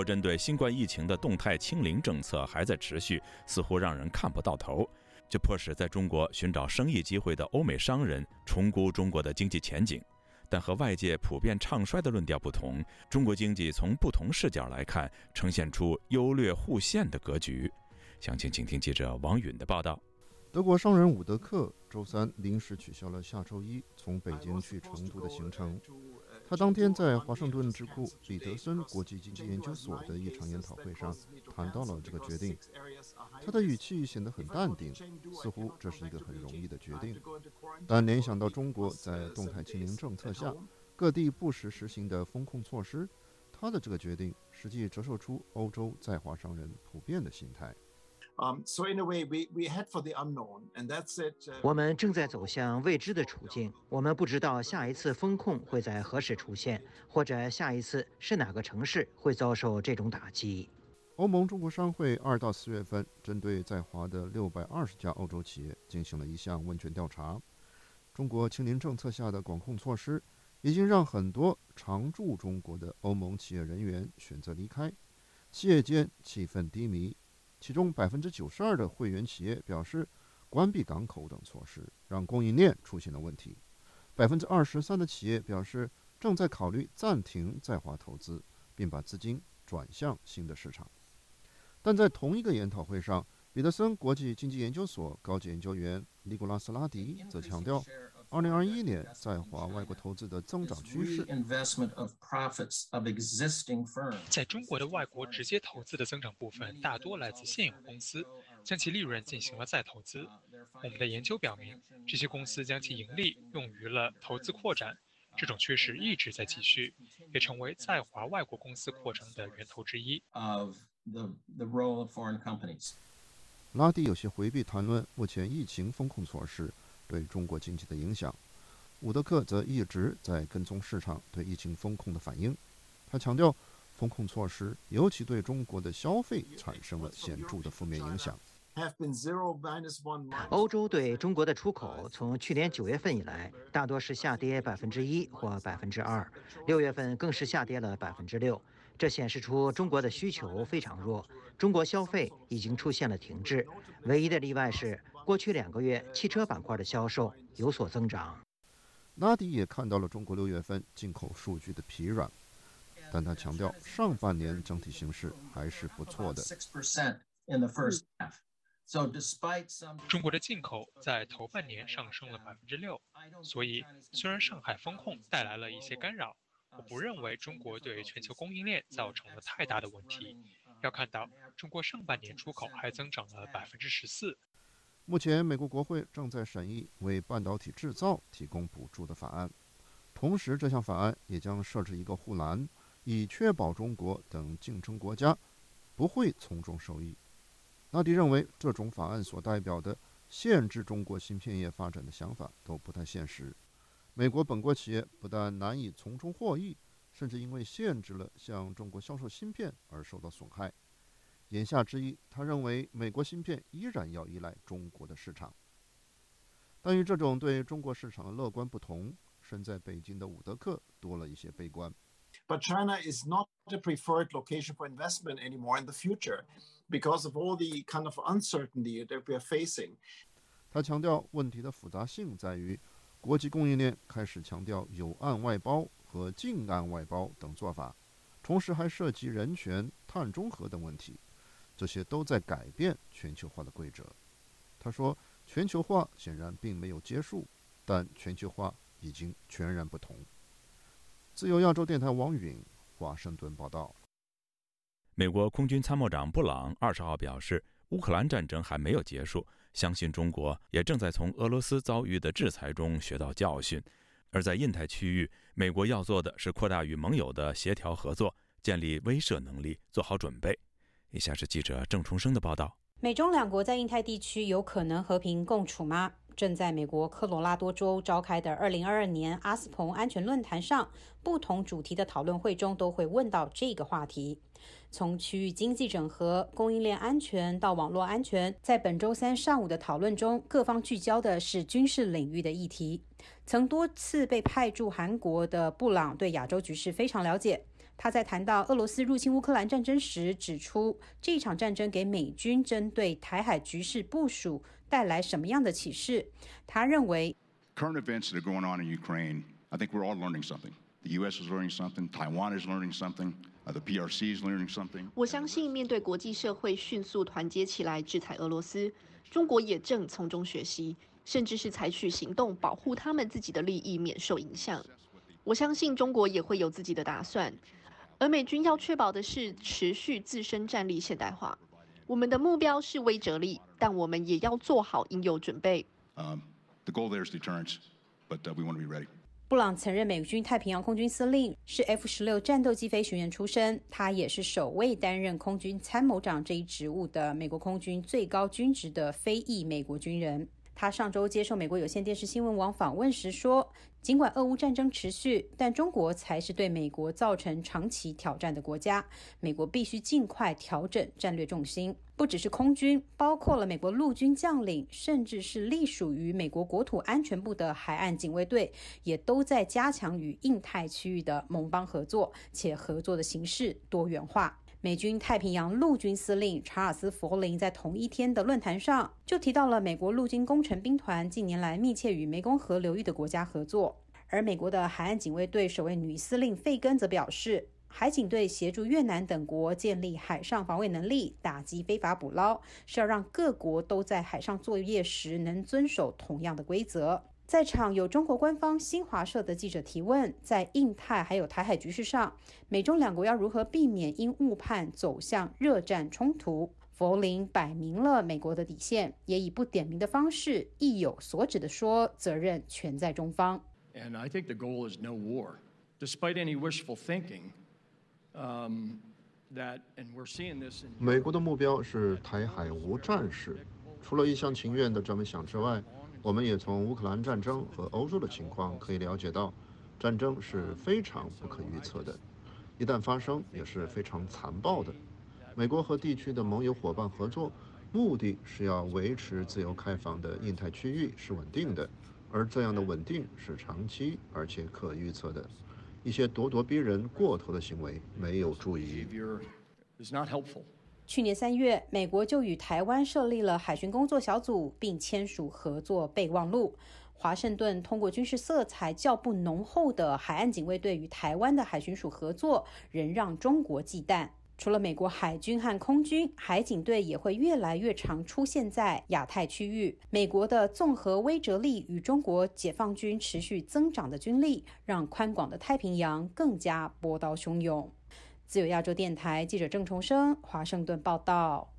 国针对新冠疫情的动态清零政策还在持续，似乎让人看不到头，这迫使在中国寻找生意机会的欧美商人重估中国的经济前景。但和外界普遍唱衰的论调不同，中国经济从不同视角来看，呈现出优劣互现的格局。详情，请听记者王允的报道。德国商人伍德克周三临时取消了下周一从北京去成都的行程。他当天在华盛顿智库彼得森国际经济研究所的一场研讨会上谈到了这个决定。他的语气显得很淡定，似乎这是一个很容易的决定。但联想到中国在动态清零政策下各地不时实行的风控措施，他的这个决定实际折射出欧洲在华商人普遍的心态。我们正在走向未知的处境。我们不知道下一次风控会在何时出现，或者下一次是哪个城市会遭受这种打击。欧盟中国商会二到四月份针对在华的六百二十家欧洲企业进行了一项问卷调查。中国清零政策下的管控措施已经让很多常驻中国的欧盟企业人员选择离开，企业间气氛低迷。其中百分之九十二的会员企业表示，关闭港口等措施让供应链出现了问题。百分之二十三的企业表示正在考虑暂停在华投资，并把资金转向新的市场。但在同一个研讨会上，彼得森国际经济研究所高级研究员尼古拉斯·拉迪则强调。二零二一年在华外国投资的增长趋势，在中国的外国直接投资的增长部分大多来自现有公司，将其利润进行了再投资。我们的研究表明，这些公司将其盈利用于了投资扩展，这种趋势一直在继续，也成为在华外国公司扩张的源头之一。拉蒂有些回避谈论目前疫情风控措施。对中国经济的影响，伍德克则一直在跟踪市场对疫情风控的反应。他强调，风控措施尤其对中国的消费产生了显著的负面影响。欧洲对中国的出口从去年九月份以来，大多是下跌百分之一或百分之二，六月份更是下跌了百分之六。这显示出中国的需求非常弱，中国消费已经出现了停滞。唯一的例外是。过去两个月，汽车板块的销售有所增长。拉迪也看到了中国六月份进口数据的疲软，但他强调上半年整体形势还是不错的。中国的进口在头半年上升了百分之六，所以虽然上海风控带来了一些干扰，我不认为中国对全球供应链造成了太大的问题。要看到，中国上半年出口还增长了百分之十四。目前，美国国会正在审议为半导体制造提供补助的法案，同时，这项法案也将设置一个护栏，以确保中国等竞争国家不会从中受益。纳迪认为，这种法案所代表的限制中国芯片业发展的想法都不太现实。美国本国企业不但难以从中获益，甚至因为限制了向中国销售芯片而受到损害。言下之意，他认为美国芯片依然要依赖中国的市场。但与这种对中国市场的乐观不同，身在北京的伍德克多了一些悲观。But China is not a preferred location for investment anymore in the future because of all the kind of uncertainty that we are facing. 他强调，问题的复杂性在于，国际供应链开始强调有岸外包和近岸外包等做法，同时还涉及人权、碳中和等问题，这些都在改变全球化的规则。他说。全球化显然并没有结束，但全球化已经全然不同。自由亚洲电台王允华盛顿报道。美国空军参谋长布朗二十号表示，乌克兰战争还没有结束，相信中国也正在从俄罗斯遭遇的制裁中学到教训。而在印太区域，美国要做的是扩大与盟友的协调合作，建立威慑能力，做好准备。以下是记者郑重生的报道。美中两国在印太地区有可能和平共处吗？正在美国科罗拉多州召开的2022年阿斯彭安全论坛上，不同主题的讨论会中都会问到这个话题。从区域经济整合、供应链安全到网络安全，在本周三上午的讨论中，各方聚焦的是军事领域的议题。曾多次被派驻韩国的布朗对亚洲局势非常了解。他在谈到俄罗斯入侵乌克兰战争时，指出这场战争给美军针对台海局势部署带来什么样的启示？他认为，Current events that are going on in Ukraine, I think we're all learning something. The U.S. is learning something. Taiwan is learning something. The PRC is learning something. 我相信，面对国际社会迅速团结起来制裁俄罗斯，中国也正从中学习，甚至是采取行动保护他们自己的利益免受影响。我相信中国也会有自己的打算。而美军要确保的是持续自身战力现代化。我们的目标是威慑力，但我们也要做好应有准备。布朗曾任美军太平洋空军司令，是 F 十六战斗机飞行员出身。他也是首位担任空军参谋长这一职务的美国空军最高军职的非裔美国军人。他上周接受美国有线电视新闻网访问时说：“尽管俄乌战争持续，但中国才是对美国造成长期挑战的国家。美国必须尽快调整战略重心，不只是空军，包括了美国陆军将领，甚至是隶属于美国国土安全部的海岸警卫队，也都在加强与印太区域的盟邦合作，且合作的形式多元化。”美军太平洋陆军司令查尔斯·弗林在同一天的论坛上就提到了美国陆军工程兵团近年来密切与湄公河流域的国家合作，而美国的海岸警卫队首位女司令费根则表示，海警队协助越南等国建立海上防卫能力，打击非法捕捞，是要让各国都在海上作业时能遵守同样的规则。在场有中国官方新华社的记者提问，在印太还有台海局势上，美中两国要如何避免因误判走向热战冲突？佛林摆明了美国的底线，也以不点名的方式意有所指的说，责任全在中方。And I think the goal is no war, despite any wishful thinking. Um, that and we're seeing this. 美国的目标是台海无战事，除了一厢情愿的这么想之外。我们也从乌克兰战争和欧洲的情况可以了解到，战争是非常不可预测的，一旦发生也是非常残暴的。美国和地区的盟友伙伴合作，目的是要维持自由开放的印太区域是稳定的，而这样的稳定是长期而且可预测的。一些咄咄逼人、过头的行为没有助于。去年三月，美国就与台湾设立了海军工作小组，并签署合作备忘录。华盛顿通过军事色彩较不浓厚的海岸警卫队与台湾的海巡署合作，仍让中国忌惮。除了美国海军和空军，海警队也会越来越常出现在亚太区域。美国的综合威慑力与中国解放军持续增长的军力，让宽广的太平洋更加波涛汹涌。自由亚洲电台记者郑重生华盛顿报道。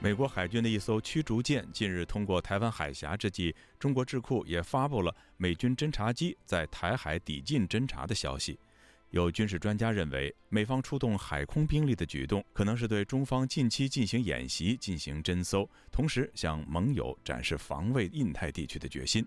美国海军的一艘驱逐舰近日通过台湾海峡之际，中国智库也发布了美军侦察机在台海抵近侦察的消息。有军事专家认为，美方出动海空兵力的举动，可能是对中方近期进行演习进行侦搜，同时向盟友展示防卫印太地区的决心。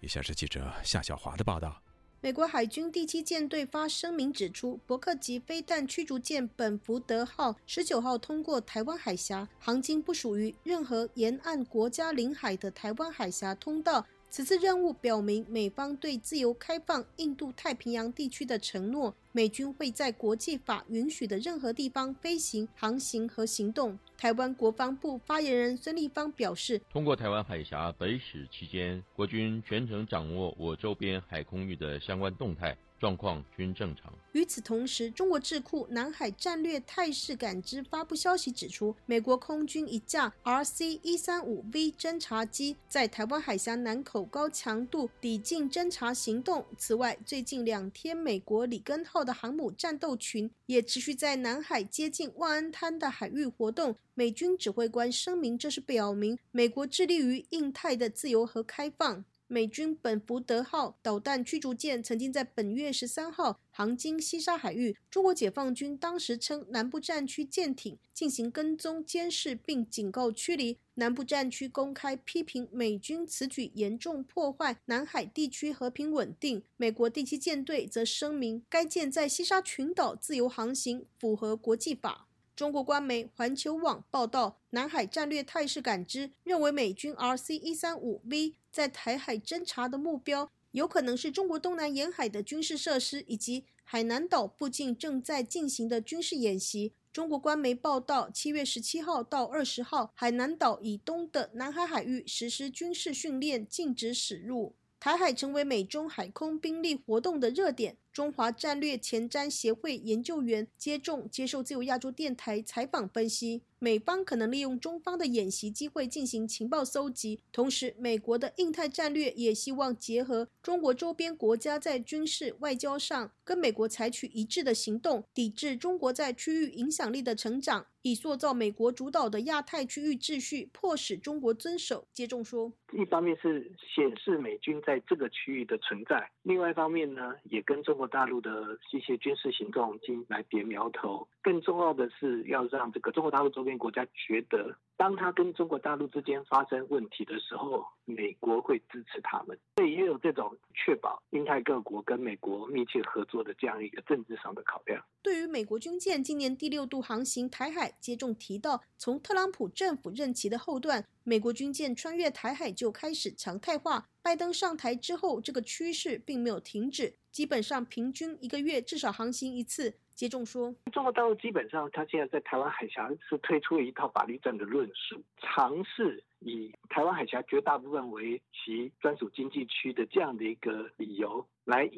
以下是记者夏小华的报道。美国海军第七舰队发声明指出，伯克级飞弹驱逐舰本福德号十九号通过台湾海峡，航经不属于任何沿岸国家领海的台湾海峡通道。此次任务表明美方对自由开放印度太平洋地区的承诺。美军会在国际法允许的任何地方飞行、航行和行动。台湾国防部发言人孙立方表示：“通过台湾海峡北使期间，国军全程掌握我周边海空域的相关动态。”状况均正常。与此同时，中国智库南海战略态势感知发布消息指出，美国空军一架 RC 一三五 V 侦察机在台湾海峡南口高强度抵近侦察行动。此外，最近两天，美国里根号的航母战斗群也持续在南海接近万安滩的海域活动。美军指挥官声明，这是表明美国致力于印太的自由和开放。美军本福德号导弹驱逐舰曾经在本月十三号航经西沙海域，中国解放军当时称南部战区舰艇进行跟踪监视，并警告驱离。南部战区公开批评美军此举严重破坏南海地区和平稳定。美国第七舰队则声明，该舰在西沙群岛自由航行，符合国际法。中国官媒环球网报道，南海战略态势感知认为，美军 RC 一三五 V 在台海侦察的目标，有可能是中国东南沿海的军事设施以及海南岛附近正在进行的军事演习。中国官媒报道，七月十七号到二十号，海南岛以东的南海海域实施军事训练，禁止驶入。台海成为美中海空兵力活动的热点。中华战略前瞻协会研究员接种接受自由亚洲电台采访分析。美方可能利用中方的演习机会进行情报搜集，同时，美国的印太战略也希望结合中国周边国家在军事、外交上跟美国采取一致的行动，抵制中国在区域影响力的成长，以塑造美国主导的亚太区域秩序，迫使中国遵守。接种说，一方面是显示美军在这个区域的存在，另外一方面呢，也跟中中国大陆的一些军事行动进来点苗头。更重要的是要让这个中国大陆周边。国家觉得，当他跟中国大陆之间发生问题的时候，美国会支持他们，所以也有这种确保印太各国跟美国密切合作的这样一个政治上的考量。对于美国军舰今年第六度航行台海，接种提到，从特朗普政府任期的后段，美国军舰穿越台海就开始常态化。拜登上台之后，这个趋势并没有停止，基本上平均一个月至少航行一次。接种说，中国大陆基本上，它现在在台湾海峡是推出了一套法律战的论述，尝试以台湾海峡绝大部分为其专属经济区的这样的一个理由，来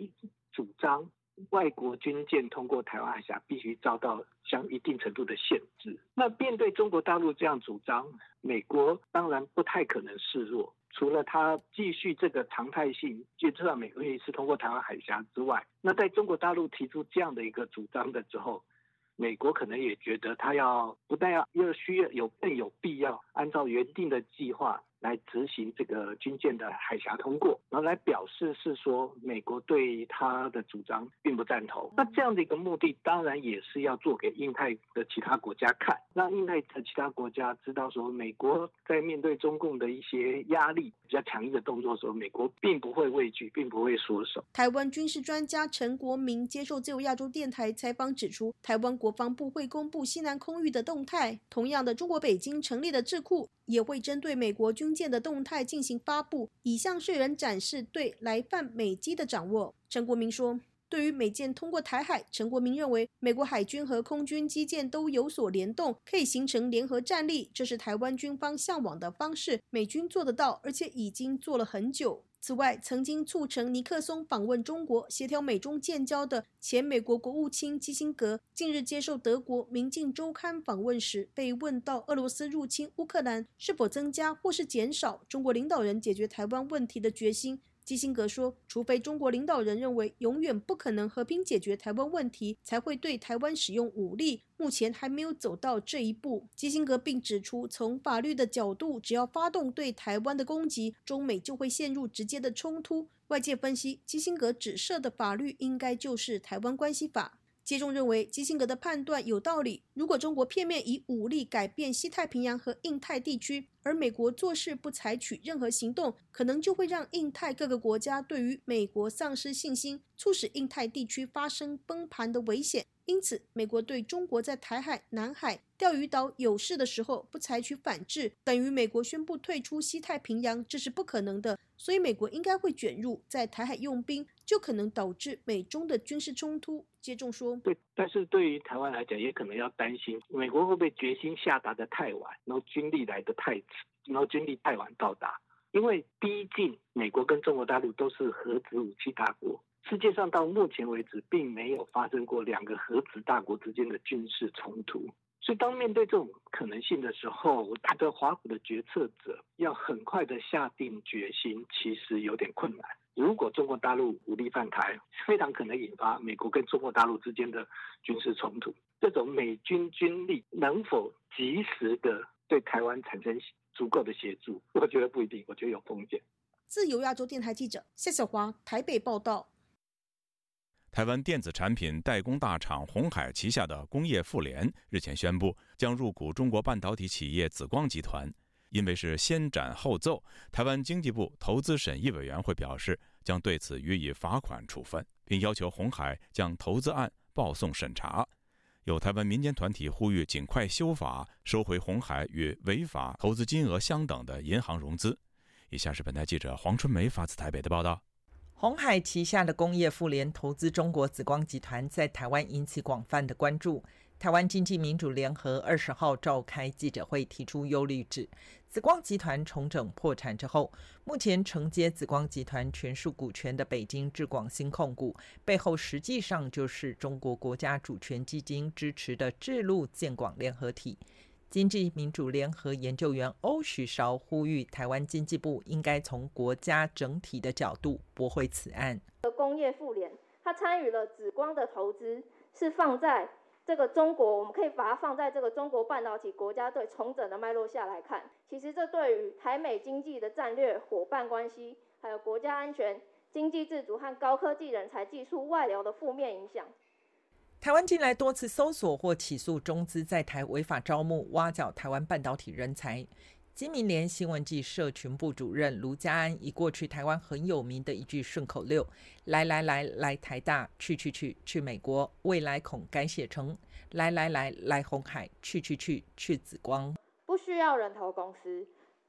主张外国军舰通过台湾海峡必须遭到相一定程度的限制。那面对中国大陆这样主张，美国当然不太可能示弱。除了他继续这个常态性，就知道美国一次通过台湾海峡之外，那在中国大陆提出这样的一个主张的之后，美国可能也觉得他要不但要又需要有更有必要按照原定的计划。来执行这个军舰的海峡通过，然后来表示是说美国对他的主张并不赞同。那这样的一个目的，当然也是要做给印太的其他国家看，让印太的其他国家知道说，美国在面对中共的一些压力比较强硬的动作的时候，美国并不会畏惧，并不会缩手。台湾军事专家陈国民接受自由亚洲电台采访指出，台湾国防部会公布西南空域的动态。同样的，中国北京成立的智库也会针对美国军。舰的动态进行发布，以向世人展示对来犯美机的掌握。陈国民说：“对于美舰通过台海，陈国民认为美国海军和空军基舰都有所联动，可以形成联合战力，这是台湾军方向往的方式。美军做得到，而且已经做了很久。”此外，曾经促成尼克松访问中国、协调美中建交的前美国国务卿基辛格，近日接受德国《明镜周刊》访问时，被问到俄罗斯入侵乌克兰是否增加或是减少中国领导人解决台湾问题的决心。基辛格说：“除非中国领导人认为永远不可能和平解决台湾问题，才会对台湾使用武力。目前还没有走到这一步。”基辛格并指出，从法律的角度，只要发动对台湾的攻击，中美就会陷入直接的冲突。外界分析，基辛格指涉的法律应该就是《台湾关系法》。接中认为基辛格的判断有道理。如果中国片面以武力改变西太平洋和印太地区，而美国做事不采取任何行动，可能就会让印太各个国家对于美国丧失信心，促使印太地区发生崩盘的危险。因此，美国对中国在台海、南海、钓鱼岛有事的时候不采取反制，等于美国宣布退出西太平洋，这是不可能的。所以，美国应该会卷入在台海用兵，就可能导致美中的军事冲突。接种说，对，但是对于台湾来讲，也可能要担心美国会不会决心下达的太晚，然后军力来的太迟，然后军力太晚到达。因为毕竟美国跟中国大陆都是核子武器大国。世界上到目前为止，并没有发生过两个核子大国之间的军事冲突，所以当面对这种可能性的时候，他的华府的决策者要很快的下定决心，其实有点困难。如果中国大陆武力犯台，非常可能引发美国跟中国大陆之间的军事冲突。这种美军军力能否及时的对台湾产生足够的协助，我觉得不一定，我觉得有风险。自由亚洲电台记者谢小华台北报道。台湾电子产品代工大厂鸿海旗下的工业富联日前宣布，将入股中国半导体企业紫光集团。因为是先斩后奏，台湾经济部投资审议委员会表示，将对此予以罚款处分，并要求鸿海将投资案报送审查。有台湾民间团体呼吁尽快修法，收回红海与违法投资金额相等的银行融资。以下是本台记者黄春梅发自台北的报道。红海旗下的工业妇联投资中国紫光集团，在台湾引起广泛的关注。台湾经济民主联合二十号召开记者会，提出忧虑指，紫光集团重整破产之后，目前承接紫光集团全数股权的北京智广新控股，背后实际上就是中国国家主权基金支持的智路建广联合体。经济民主联合研究员欧许韶呼吁，台湾经济部应该从国家整体的角度驳回此案。工业妇联，他参与了紫光的投资，是放在这个中国，我们可以把它放在这个中国半导体国家队重整的脉络下来看。其实这对于台美经济的战略伙伴关系，还有国家安全、经济自主和高科技人才技术外流的负面影响。台湾近来多次搜索或起诉中资在台违法招募、挖角台湾半导体人才。金明联新闻暨社群部主任卢家安以过去台湾很有名的一句顺口溜：“来来来来台大，去去去去美国，未来恐改写成来来来来红海，去去去去紫光。”不需要人头公司，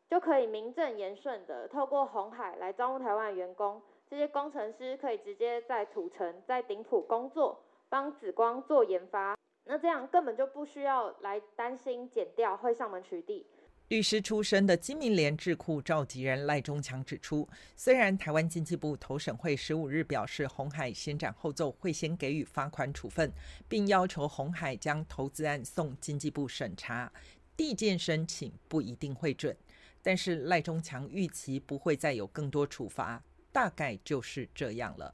就可以名正言顺的透过红海来招募台湾员工。这些工程师可以直接在土城、在顶埔工作。帮紫光做研发，那这样根本就不需要来担心减掉会上门取缔。律师出身的金明联智库召集人赖中强指出，虽然台湾经济部投审会十五日表示红海先斩后奏，会先给予罚款处分，并要求红海将投资案送经济部审查，递件申请不一定会准，但是赖中强预期不会再有更多处罚，大概就是这样了。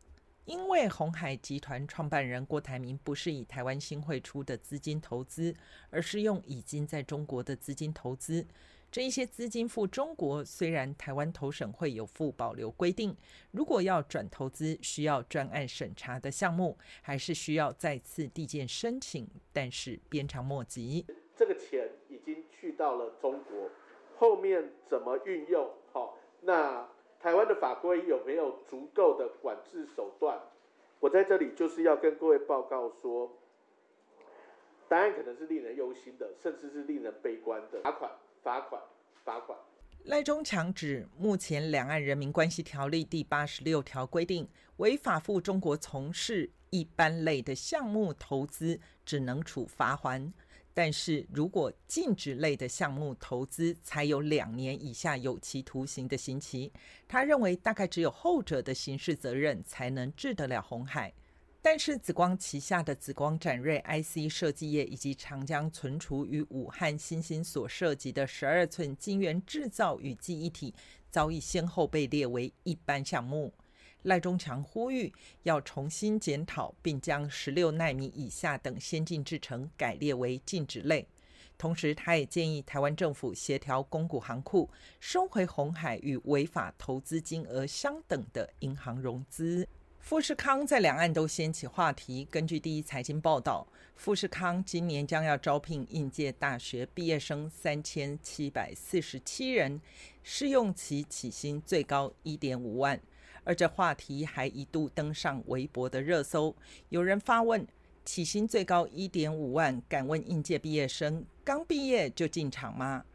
因为红海集团创办人郭台铭不是以台湾新会出的资金投资，而是用已经在中国的资金投资。这一些资金赴中国，虽然台湾投审会有附保留规定，如果要转投资需要专案审查的项目，还是需要再次递件申请，但是鞭长莫及。这个钱已经去到了中国，后面怎么运用？好，那。台湾的法规有没有足够的管制手段？我在这里就是要跟各位报告说，答案可能是令人忧心的，甚至是令人悲观的。罚款，罚款，罚款。赖中强指，目前《两岸人民关系条例》第八十六条规定，违法赴中国从事一般类的项目投资，只能处罚还。但是如果禁止类的项目投资，才有两年以下有期徒刑的刑期。他认为，大概只有后者的刑事责任才能治得了红海。但是紫光旗下的紫光展锐 IC 设计业以及长江存储与武汉新兴所涉及的十二寸晶圆制造与记忆体，早已先后被列为一般项目。赖中强呼吁要重新检讨，并将十六纳米以下等先进制程改列为禁止类。同时，他也建议台湾政府协调公股行库收回红海与违法投资金额相等的银行融资。富士康在两岸都掀起话题。根据第一财经报道，富士康今年将要招聘应届大学毕业生三千七百四十七人，试用期起薪最高一点五万。而这话题还一度登上微博的热搜。有人发问：起薪最高一点五万，敢问应届毕业生刚毕业就进厂吗？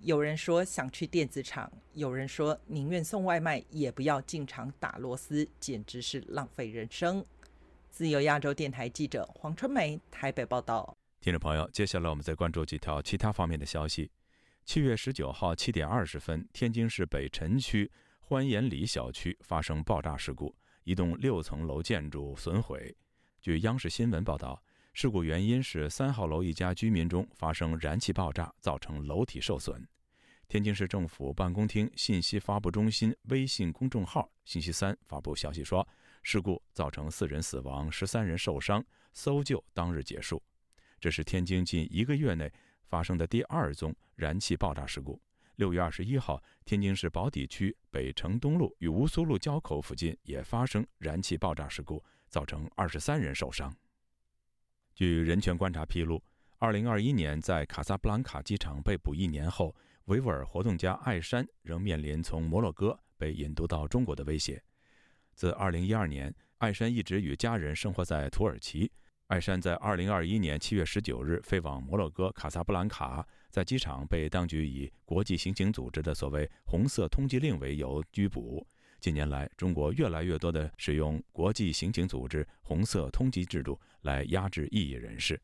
有人说想去电子厂，有人说宁愿送外卖也不要进厂打螺丝，简直是浪费人生。自由亚洲电台记者黄春梅台北报道。听众朋友，接下来我们再关注几条其他方面的消息。七月十九号七点二十分，天津市北辰区。欢颜里小区发生爆炸事故，一栋六层楼建筑损毁。据央视新闻报道，事故原因是三号楼一家居民中发生燃气爆炸，造成楼体受损。天津市政府办公厅信息发布中心微信公众号星期三发布消息说，事故造成四人死亡，十三人受伤，搜救当日结束。这是天津近一个月内发生的第二宗燃气爆炸事故。六月二十一号，天津市宝坻区北城东路与吴苏路交口附近也发生燃气爆炸事故，造成二十三人受伤。据人权观察披露，二零二一年在卡萨布兰卡机场被捕一年后，维吾尔活动家艾珊仍面临从摩洛哥被引渡到中国的威胁。自二零一二年，艾珊一直与家人生活在土耳其。艾山在二零二一年七月十九日飞往摩洛哥卡萨布兰卡。在机场被当局以国际刑警组织的所谓“红色通缉令”为由拘捕。近年来，中国越来越多地使用国际刑警组织“红色通缉”制度来压制异议人士。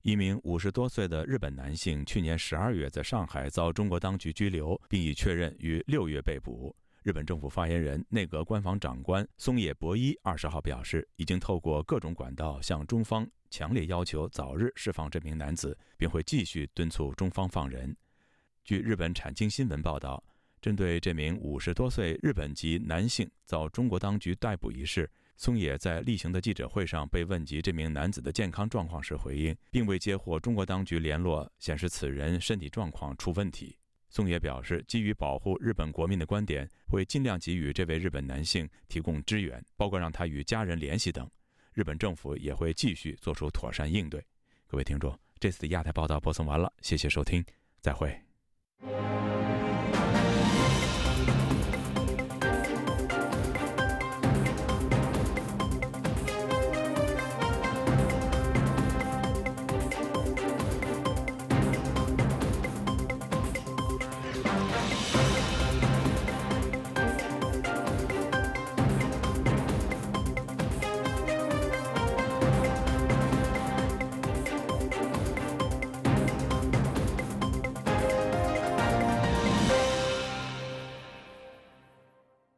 一名五十多岁的日本男性去年十二月在上海遭中国当局拘留，并已确认于六月被捕。日本政府发言人、内阁官房长官松野博一二十号表示，已经透过各种管道向中方。强烈要求早日释放这名男子，并会继续敦促中方放人。据日本产经新闻报道，针对这名五十多岁日本籍男性遭中国当局逮捕一事，松野在例行的记者会上被问及这名男子的健康状况时回应，并未接获中国当局联络显示此人身体状况出问题。宋野表示，基于保护日本国民的观点，会尽量给予这位日本男性提供支援，包括让他与家人联系等。日本政府也会继续做出妥善应对。各位听众，这次的亚太报道播送完了，谢谢收听，再会。